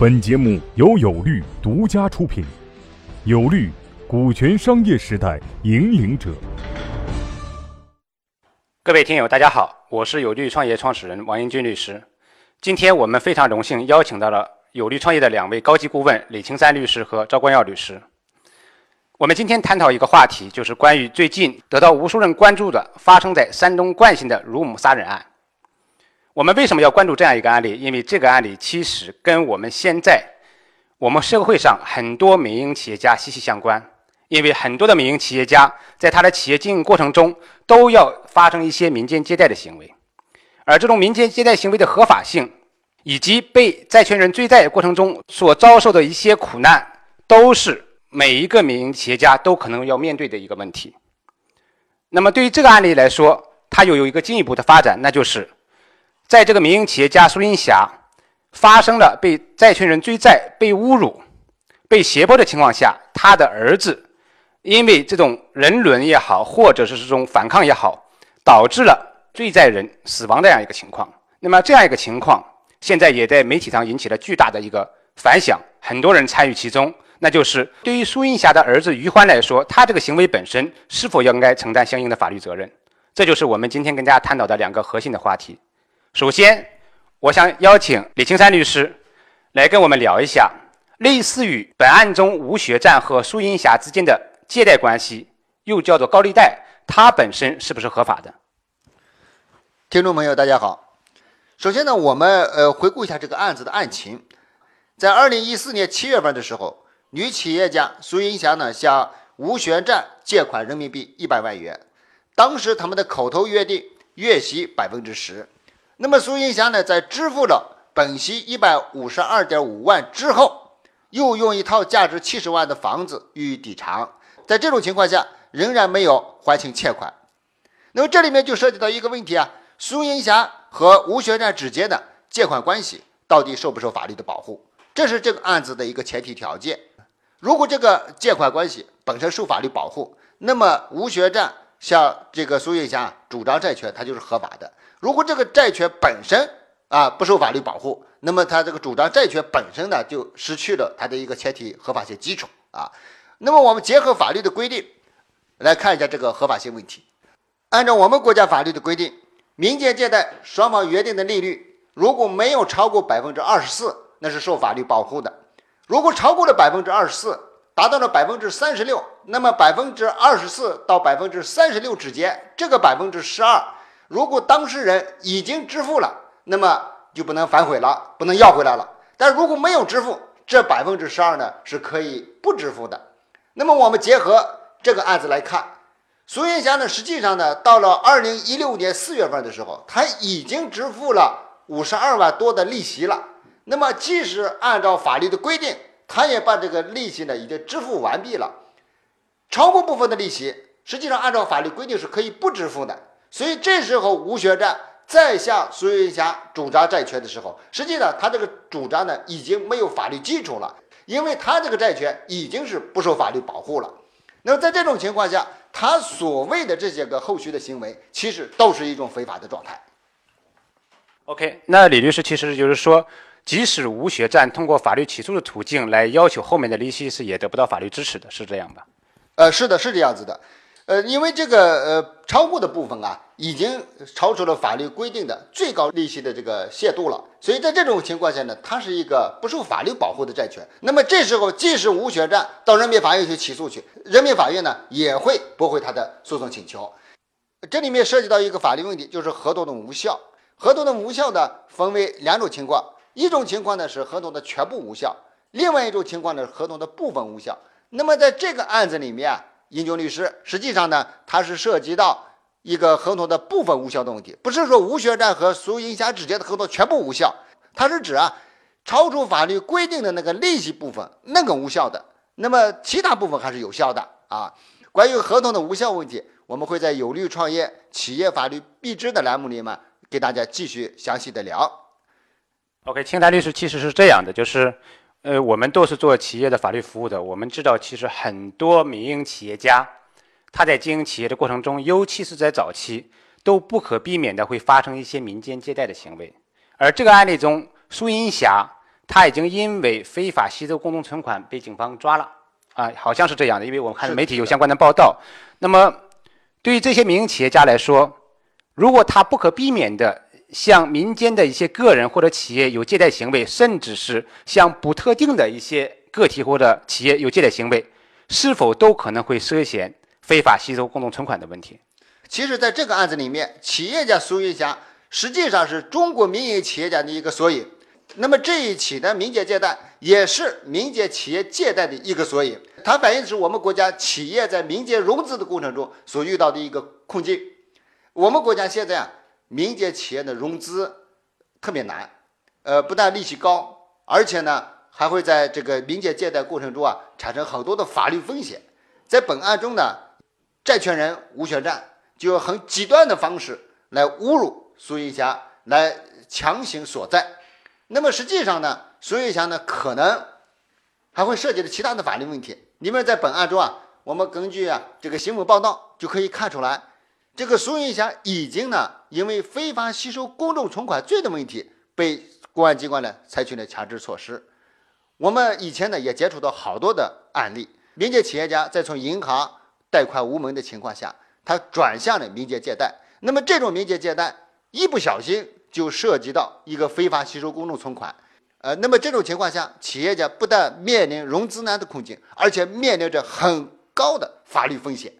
本节目由有律独家出品，有律，股权商业时代引领者。各位听友，大家好，我是有律创业创始人王英军律师。今天我们非常荣幸邀请到了有律创业的两位高级顾问李青山律师和赵光耀律师。我们今天探讨一个话题，就是关于最近得到无数人关注的发生在山东冠县的乳母杀人案。我们为什么要关注这样一个案例？因为这个案例其实跟我们现在我们社会上很多民营企业家息息相关。因为很多的民营企业家在他的企业经营过程中都要发生一些民间借贷的行为，而这种民间借贷行为的合法性，以及被债权人追债过程中所遭受的一些苦难，都是每一个民营企业家都可能要面对的一个问题。那么对于这个案例来说，它又有一个进一步的发展，那就是在这个民营企业家苏银霞发生了被债权人追债、被侮辱、被胁迫的情况下，他的儿子。因为这种人伦也好，或者是这种反抗也好，导致了追债人死亡这样一个情况。那么这样一个情况，现在也在媒体上引起了巨大的一个反响，很多人参与其中。那就是对于苏银霞的儿子于欢来说，他这个行为本身是否应该承担相应的法律责任？这就是我们今天跟大家探讨的两个核心的话题。首先，我想邀请李青山律师来跟我们聊一下，类似于本案中吴学占和苏银霞之间的。借贷关系又叫做高利贷，它本身是不是合法的？听众朋友，大家好。首先呢，我们呃回顾一下这个案子的案情。在二零一四年七月份的时候，女企业家苏银霞呢向吴学占借款人民币一百万元，当时他们的口头约定月息百分之十。那么苏银霞呢在支付了本息一百五十二点五万之后，又用一套价值七十万的房子予以抵偿。在这种情况下，仍然没有还清欠款，那么这里面就涉及到一个问题啊：苏银霞和吴学占之间的借款关系到底受不受法律的保护？这是这个案子的一个前提条件。如果这个借款关系本身受法律保护，那么吴学占像这个苏银霞主张债权，它就是合法的；如果这个债权本身啊不受法律保护，那么他这个主张债权本身呢就失去了它的一个前提合法性基础啊。那么我们结合法律的规定来看一下这个合法性问题。按照我们国家法律的规定，民间借贷双方约定的利率如果没有超过百分之二十四，那是受法律保护的；如果超过了百分之二十四，达到了百分之三十六，那么百分之二十四到百分之三十六之间，这个百分之十二，如果当事人已经支付了，那么就不能反悔了，不能要回来了。但如果没有支付，这百分之十二呢是可以不支付的。那么我们结合这个案子来看，苏云霞呢，实际上呢，到了二零一六年四月份的时候，他已经支付了五十二万多的利息了。那么，即使按照法律的规定，他也把这个利息呢已经支付完毕了。超过部分的利息，实际上按照法律规定是可以不支付的。所以这时候吴学占再向苏云霞主张债权的时候，实际上他这个主张呢已经没有法律基础了。因为他这个债权已经是不受法律保护了，那么在这种情况下，他所谓的这些个后续的行为，其实都是一种非法的状态。OK，那李律师其实就是说，即使吴学占通过法律起诉的途径来要求后面的利息是也得不到法律支持的，是这样吧？呃，是的，是这样子的。呃，因为这个呃超过的部分啊，已经超出了法律规定的最高利息的这个限度了，所以在这种情况下呢，它是一个不受法律保护的债权。那么这时候，即使吴学占到人民法院去起诉去，人民法院呢也会驳回他的诉讼请求。这里面涉及到一个法律问题，就是合同的无效。合同的无效呢，分为两种情况，一种情况呢是合同的全部无效，另外一种情况呢是合同的部分无效。那么在这个案子里面啊。英俊律师，实际上呢，它是涉及到一个合同的部分无效的问题，不是说吴学占和苏银霞之间的合同全部无效，它是指啊，超出法律规定的那个利息部分那个无效的，那么其他部分还是有效的啊。关于合同的无效问题，我们会在有利创业企业法律必知的栏目里面给大家继续详细的聊。OK，青苔律师其实是这样的，就是。呃，我们都是做企业的法律服务的。我们知道，其实很多民营企业家，他在经营企业的过程中，尤其是在早期，都不可避免的会发生一些民间借贷的行为。而这个案例中，苏银霞他已经因为非法吸收公众存款被警方抓了，啊，好像是这样的，因为我们看媒体有相关的报道。那么，对于这些民营企业家来说，如果他不可避免的向民间的一些个人或者企业有借贷行为，甚至是向不特定的一些个体或者企业有借贷行为，是否都可能会涉嫌非法吸收公众存款的问题？其实，在这个案子里面，企业家苏云霞实际上是中国民营企业家的一个缩影。那么这一起的民间借贷也是民间企业借贷的一个缩影，它反映的是我们国家企业在民间融资的过程中所遇到的一个困境。我们国家现在啊，民间企业的融资特别难，呃，不但利息高，而且呢，还会在这个民间借贷过程中啊，产生很多的法律风险。在本案中呢，债权人吴学占就用很极端的方式来侮辱苏云霞，来强行索债。那么实际上呢，苏云霞呢可能还会涉及的其他的法律问题。你们在本案中啊，我们根据啊这个新闻报道就可以看出来，这个苏云霞已经呢因为非法吸收公众存款罪的问题，被公安机关呢采取了强制措施。我们以前呢也接触到好多的案例，民间企业家在从银行贷款无门的情况下，他转向了民间借贷。那么这种民间借贷一不小心。就涉及到一个非法吸收公众存款，呃，那么这种情况下，企业家不但面临融资难的困境，而且面临着很高的法律风险。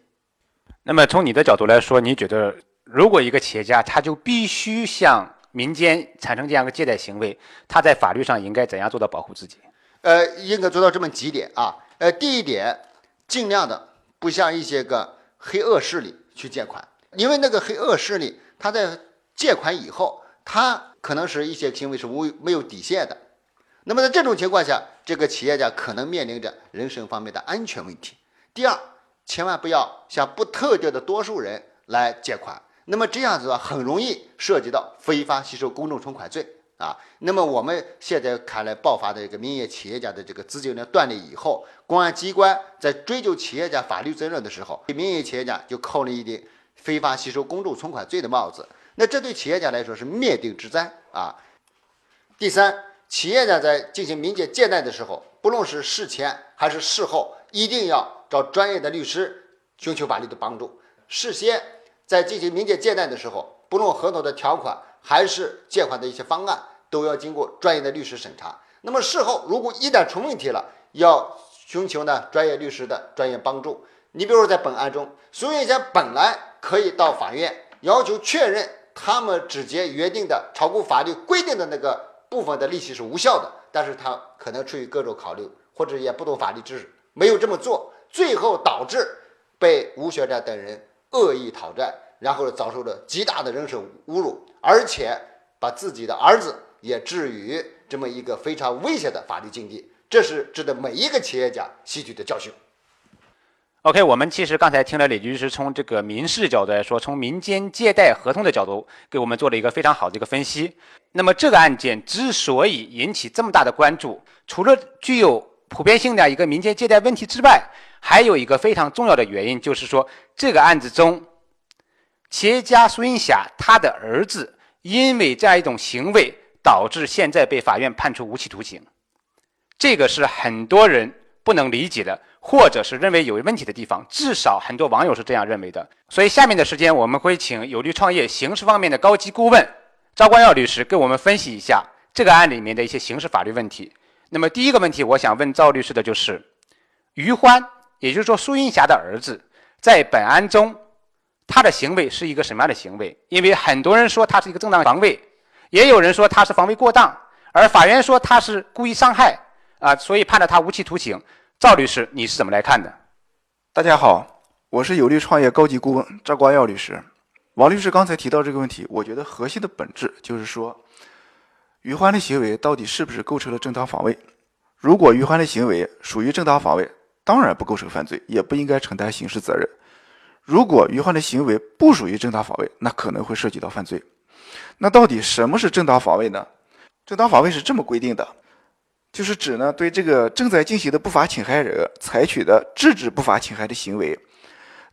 那么从你的角度来说，你觉得如果一个企业家他就必须向民间产生这样一个借贷行为，他在法律上应该怎样做到保护自己？呃，应该做到这么几点啊。呃，第一点，尽量的不向一些个黑恶势力去借款，因为那个黑恶势力他在借款以后。他可能是一些行为是无没有底线的，那么在这种情况下，这个企业家可能面临着人身方面的安全问题。第二，千万不要向不特定的多数人来借款，那么这样子的话，很容易涉及到非法吸收公众存款罪啊。那么我们现在看来爆发的这个民营企业家的这个资金链断裂以后，公安机关在追究企业家法律责任的时候，给民营企业家就扣了一顶非法吸收公众存款罪的帽子。那这对企业家来说是灭顶之灾啊！第三，企业家在进行民间借贷的时候，不论是事前还是事后，一定要找专业的律师寻求法律的帮助。事先在进行民间借贷的时候，不论合同的条款还是借款的一些方案，都要经过专业的律师审查。那么事后如果一旦出问题了，要寻求呢专业律师的专业帮助。你比如说在本案中，苏云霞本来可以到法院要求确认。他们之间约定的超过法律规定的那个部分的利息是无效的，但是他可能出于各种考虑，或者也不懂法律知识，没有这么做，最后导致被吴学占等人恶意讨债，然后遭受了极大的人身侮辱，而且把自己的儿子也置于这么一个非常危险的法律境地，这是值得每一个企业家吸取的教训。OK，我们其实刚才听了李律师从这个民事角度来说，从民间借贷合同的角度给我们做了一个非常好的一个分析。那么这个案件之所以引起这么大的关注，除了具有普遍性的一个民间借贷问题之外，还有一个非常重要的原因，就是说这个案子中，企业家苏云霞他的儿子因为这样一种行为，导致现在被法院判处无期徒刑，这个是很多人不能理解的。或者是认为有问题的地方，至少很多网友是这样认为的。所以下面的时间，我们会请有利创业刑事方面的高级顾问赵光耀律师给我们分析一下这个案里面的一些刑事法律问题。那么第一个问题，我想问赵律师的就是，于欢，也就是说苏云霞的儿子，在本案中，他的行为是一个什么样的行为？因为很多人说他是一个正当防卫，也有人说他是防卫过当，而法院说他是故意伤害啊，所以判了他无期徒刑。赵律师，你是怎么来看的？大家好，我是有利创业高级顾问赵光耀律师。王律师刚才提到这个问题，我觉得核心的本质就是说，于欢的行为到底是不是构成了正当防卫？如果于欢的行为属于正当防卫，当然不构成犯罪，也不应该承担刑事责任；如果于欢的行为不属于正当防卫，那可能会涉及到犯罪。那到底什么是正当防卫呢？正当防卫是这么规定的。就是指呢，对这个正在进行的不法侵害人采取的制止不法侵害的行为，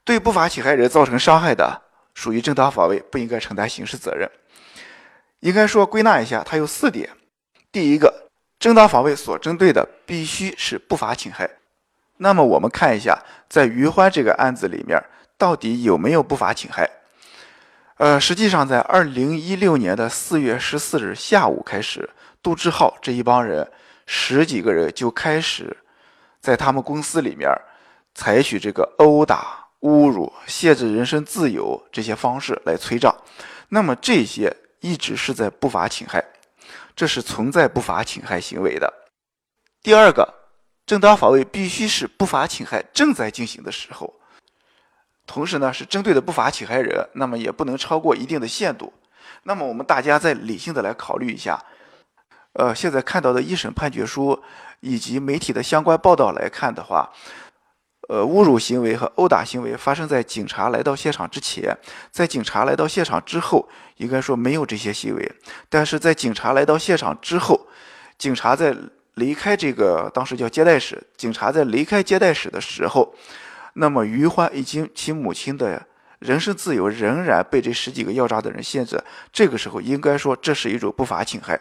对不法侵害人造成伤害的，属于正当防卫，不应该承担刑事责任。应该说归纳一下，它有四点：第一个，正当防卫所针对的必须是不法侵害。那么我们看一下，在于欢这个案子里面，到底有没有不法侵害？呃，实际上在二零一六年的四月十四日下午开始，杜志浩这一帮人十几个人就开始在他们公司里面采取这个殴打、侮辱、限制人身自由这些方式来催账。那么这些一直是在不法侵害，这是存在不法侵害行为的。第二个。正当防卫必须是不法侵害正在进行的时候，同时呢是针对的不法侵害人，那么也不能超过一定的限度。那么我们大家再理性的来考虑一下，呃，现在看到的一审判决书以及媒体的相关报道来看的话，呃，侮辱行为和殴打行为发生在警察来到现场之前，在警察来到现场之后，应该说没有这些行为，但是在警察来到现场之后，警察在。离开这个当时叫接待室，警察在离开接待室的时候，那么于欢以及其母亲的人身自由仍然被这十几个要诈的人限制。这个时候应该说这是一种不法侵害。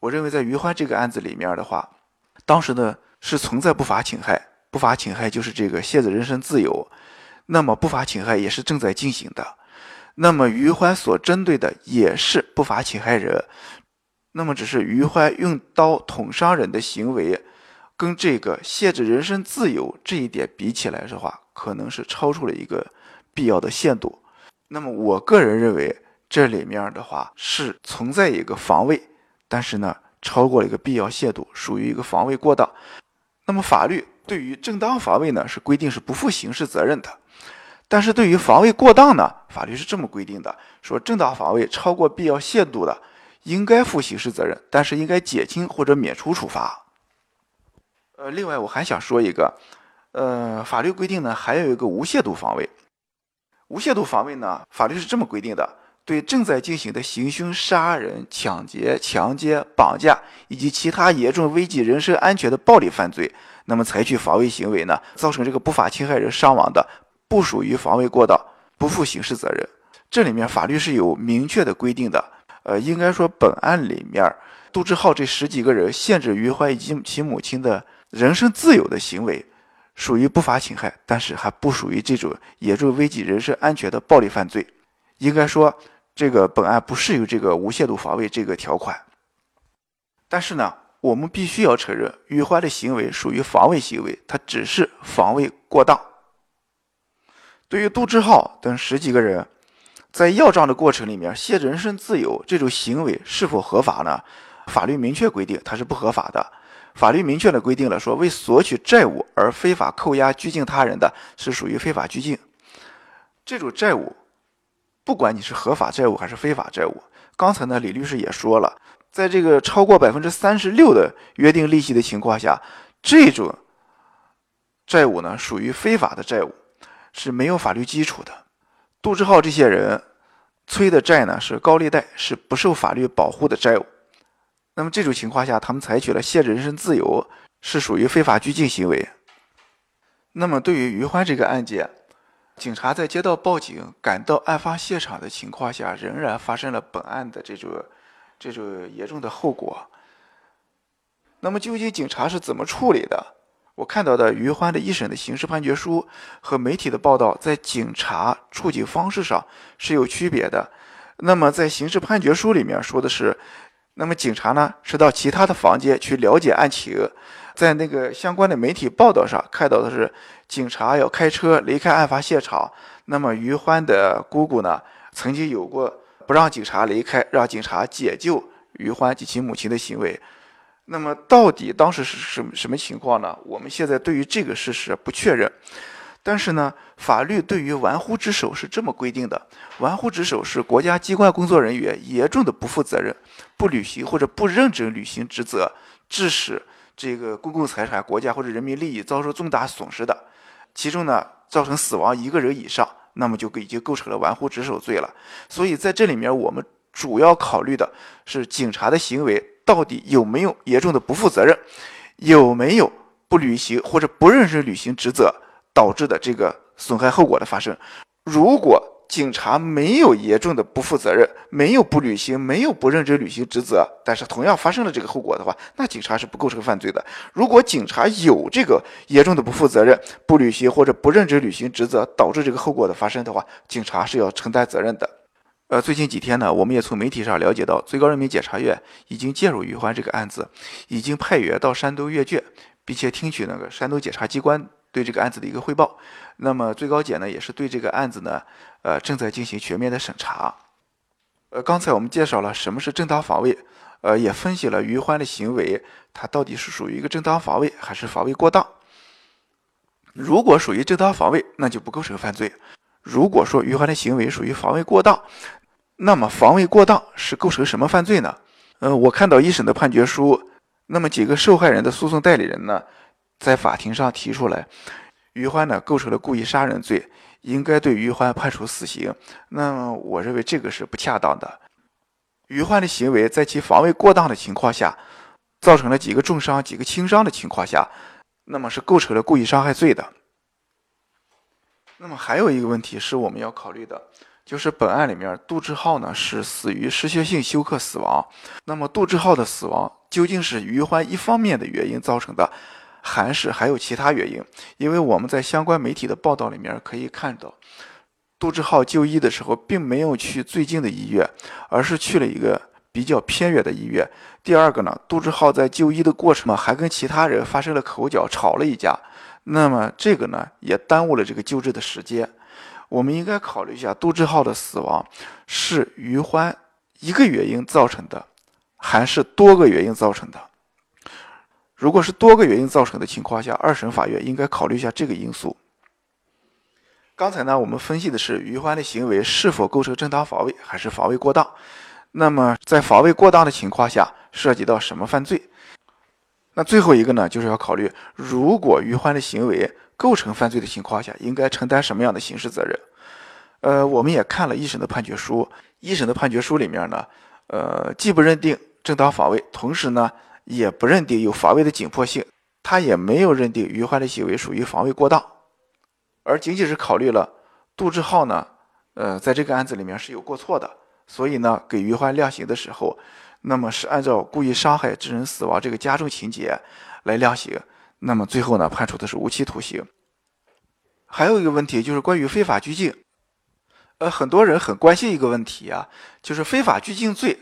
我认为在于欢这个案子里面的话，当时呢是存在不法侵害，不法侵害就是这个限制人身自由，那么不法侵害也是正在进行的。那么于欢所针对的也是不法侵害人。那么，只是于欢用刀捅伤人的行为，跟这个限制人身自由这一点比起来的话，可能是超出了一个必要的限度。那么，我个人认为这里面的话是存在一个防卫，但是呢，超过了一个必要限度，属于一个防卫过当。那么，法律对于正当防卫呢，是规定是不负刑事责任的，但是对于防卫过当呢，法律是这么规定的：说正当防卫超过必要限度的。应该负刑事责任，但是应该减轻或者免除处罚。呃，另外我还想说一个，呃，法律规定呢，还有一个无限度防卫。无限度防卫呢，法律是这么规定的：对正在进行的行凶、杀人、抢劫、强奸、绑架以及其他严重危及人身安全的暴力犯罪，那么采取防卫行为呢，造成这个不法侵害人伤亡的，不属于防卫过当，不负刑事责任。这里面法律是有明确的规定的。呃，应该说本案里面，杜志浩这十几个人限制于欢以及其母亲的人身自由的行为，属于不法侵害，但是还不属于这种严重危及人身安全的暴力犯罪。应该说，这个本案不适用这个无限度防卫这个条款。但是呢，我们必须要承认，于欢的行为属于防卫行为，他只是防卫过当。对于杜志浩等十几个人。在要账的过程里面，限制人身自由这种行为是否合法呢？法律明确规定它是不合法的。法律明确的规定了，说为索取债务而非法扣押拘禁他人的是属于非法拘禁。这种债务，不管你是合法债务还是非法债务，刚才呢李律师也说了，在这个超过百分之三十六的约定利息的情况下，这种债务呢属于非法的债务，是没有法律基础的。杜志浩这些人催的债呢是高利贷，是不受法律保护的债务。那么这种情况下，他们采取了限制人身自由，是属于非法拘禁行为。那么对于于欢这个案件，警察在接到报警、赶到案发现场的情况下，仍然发生了本案的这种这种严重的后果。那么究竟警察是怎么处理的？我看到的于欢的一审的刑事判决书和媒体的报道，在警察处警方式上是有区别的。那么在刑事判决书里面说的是，那么警察呢是到其他的房间去了解案情，在那个相关的媒体报道上看到的是，警察要开车离开案发现场。那么于欢的姑姑呢，曾经有过不让警察离开，让警察解救于欢及其母亲的行为。那么到底当时是什么什么情况呢？我们现在对于这个事实不确认，但是呢，法律对于玩忽职守是这么规定的：玩忽职守是国家机关工作人员严重的不负责任、不履行或者不认真履行职责，致使这个公共财产、国家或者人民利益遭受重大损失的，其中呢造成死亡一个人以上，那么就已经构成了玩忽职守罪了。所以在这里面，我们主要考虑的是警察的行为。到底有没有严重的不负责任，有没有不履行或者不认真履行职责导致的这个损害后果的发生？如果警察没有严重的不负责任，没有不履行，没有不认真履行职责，但是同样发生了这个后果的话，那警察是不构成犯罪的。如果警察有这个严重的不负责任、不履行或者不认真履行职责，导致这个后果的发生的话，警察是要承担责任的。呃，最近几天呢，我们也从媒体上了解到，最高人民检察院已经介入于欢这个案子，已经派员到山东阅卷，并且听取那个山东检察机关对这个案子的一个汇报。那么最高检呢，也是对这个案子呢，呃，正在进行全面的审查。呃，刚才我们介绍了什么是正当防卫，呃，也分析了于欢的行为，他到底是属于一个正当防卫还是防卫过当。如果属于正当防卫，那就不构成犯罪；如果说于欢的行为属于防卫过当，那么防卫过当是构成什么犯罪呢？呃，我看到一审的判决书，那么几个受害人的诉讼代理人呢，在法庭上提出来，于欢呢构成了故意杀人罪，应该对于欢判处死刑。那么我认为这个是不恰当的。于欢的行为在其防卫过当的情况下，造成了几个重伤、几个轻伤的情况下，那么是构成了故意伤害罪的。那么还有一个问题是我们要考虑的。就是本案里面，杜志浩呢是死于失血性休克死亡。那么杜志浩的死亡究竟是于欢一方面的原因造成的，还是还有其他原因？因为我们在相关媒体的报道里面可以看到，杜志浩就医的时候并没有去最近的医院，而是去了一个比较偏远的医院。第二个呢，杜志浩在就医的过程嘛，还跟其他人发生了口角，吵了一架。那么这个呢，也耽误了这个救治的时间。我们应该考虑一下，杜志浩的死亡是于欢一个原因造成的，还是多个原因造成的？如果是多个原因造成的情况下，二审法院应该考虑一下这个因素。刚才呢，我们分析的是于欢的行为是否构成正当防卫，还是防卫过当？那么在防卫过当的情况下，涉及到什么犯罪？那最后一个呢，就是要考虑，如果于欢的行为。构成犯罪的情况下，应该承担什么样的刑事责任？呃，我们也看了一审的判决书，一审的判决书里面呢，呃，既不认定正当防卫，同时呢，也不认定有防卫的紧迫性，他也没有认定于欢的行为属于防卫过当，而仅仅是考虑了杜志浩呢，呃，在这个案子里面是有过错的，所以呢，给于欢量刑的时候，那么是按照故意伤害致人死亡这个加重情节来量刑。那么最后呢，判处的是无期徒刑。还有一个问题就是关于非法拘禁，呃，很多人很关心一个问题啊，就是非法拘禁罪，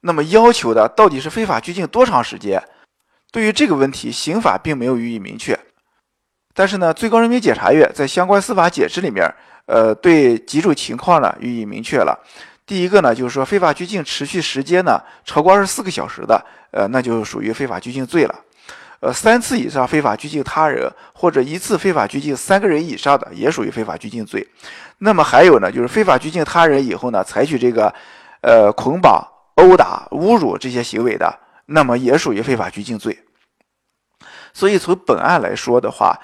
那么要求的到底是非法拘禁多长时间？对于这个问题，刑法并没有予以明确。但是呢，最高人民检察院在相关司法解释里面，呃，对几种情况呢予以明确了。第一个呢，就是说非法拘禁持续时间呢超过二十四个小时的，呃，那就属于非法拘禁罪了。呃，三次以上非法拘禁他人，或者一次非法拘禁三个人以上的，也属于非法拘禁罪。那么还有呢，就是非法拘禁他人以后呢，采取这个，呃，捆绑、殴打、侮辱这些行为的，那么也属于非法拘禁罪。所以从本案来说的话，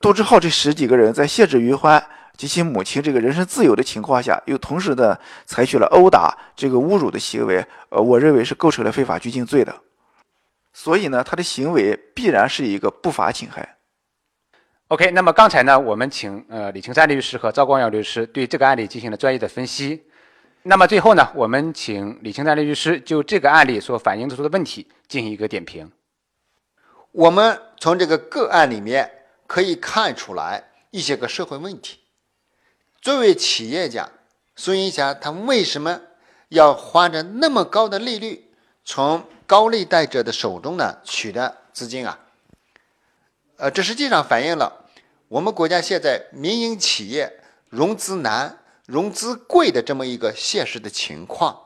杜志浩这十几个人在限制于欢及其母亲这个人身自由的情况下，又同时的采取了殴打、这个侮辱的行为，呃，我认为是构成了非法拘禁罪的。所以呢，他的行为必然是一个不法侵害。OK，那么刚才呢，我们请呃李青山律师和赵光耀律师对这个案例进行了专业的分析。那么最后呢，我们请李青山律师就这个案例所反映出的问题进行一个点评。我们从这个个案里面可以看出来一些个社会问题。作为企业家，孙云霞他为什么要花着那么高的利率从？高利贷者的手中呢取的资金啊，呃，这实际上反映了我们国家现在民营企业融资难、融资贵的这么一个现实的情况。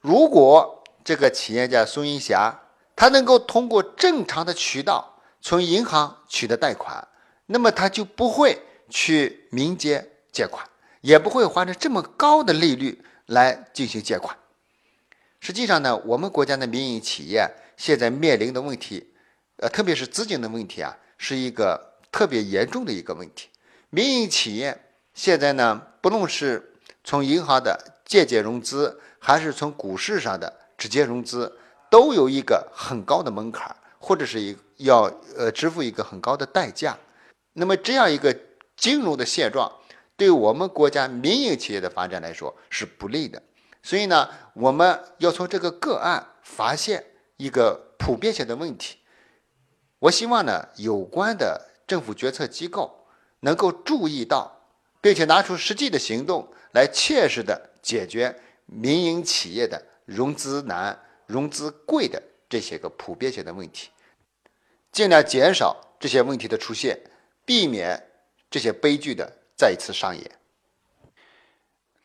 如果这个企业家孙云霞他能够通过正常的渠道从银行取得贷款，那么他就不会去民间借款，也不会花着这么高的利率来进行借款。实际上呢，我们国家的民营企业现在面临的问题，呃，特别是资金的问题啊，是一个特别严重的一个问题。民营企业现在呢，不论是从银行的间接融资，还是从股市上的直接融资，都有一个很高的门槛，或者是一要呃支付一个很高的代价。那么这样一个金融的现状，对我们国家民营企业的发展来说是不利的。所以呢，我们要从这个个案发现一个普遍性的问题。我希望呢，有关的政府决策机构能够注意到，并且拿出实际的行动来切实的解决民营企业的融资难、融资贵的这些个普遍性的问题，尽量减少这些问题的出现，避免这些悲剧的再次上演。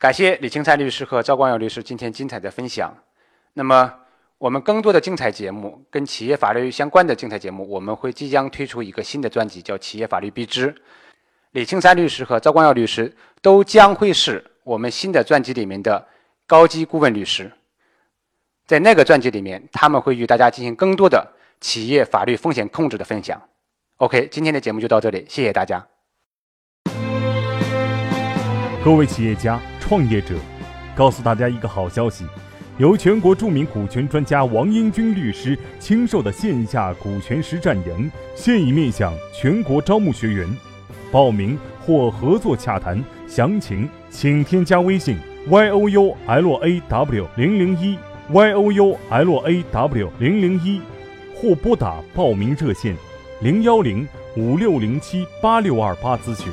感谢李青灿律师和赵光耀律师今天精彩的分享。那么，我们更多的精彩节目跟企业法律相关的精彩节目，我们会即将推出一个新的专辑，叫《企业法律必知》。李青山律师和赵光耀律师都将会是我们新的专辑里面的高级顾问律师。在那个专辑里面，他们会与大家进行更多的企业法律风险控制的分享。OK，今天的节目就到这里，谢谢大家。各位企业家、创业者，告诉大家一个好消息。由全国著名股权专家王英军律师亲授的线下股权实战营现已面向全国招募学员，报名或合作洽谈详情，请添加微信 y o u l a w 零零一 y o u l a w 零零一，或拨打报名热线零幺零五六零七八六二八咨询。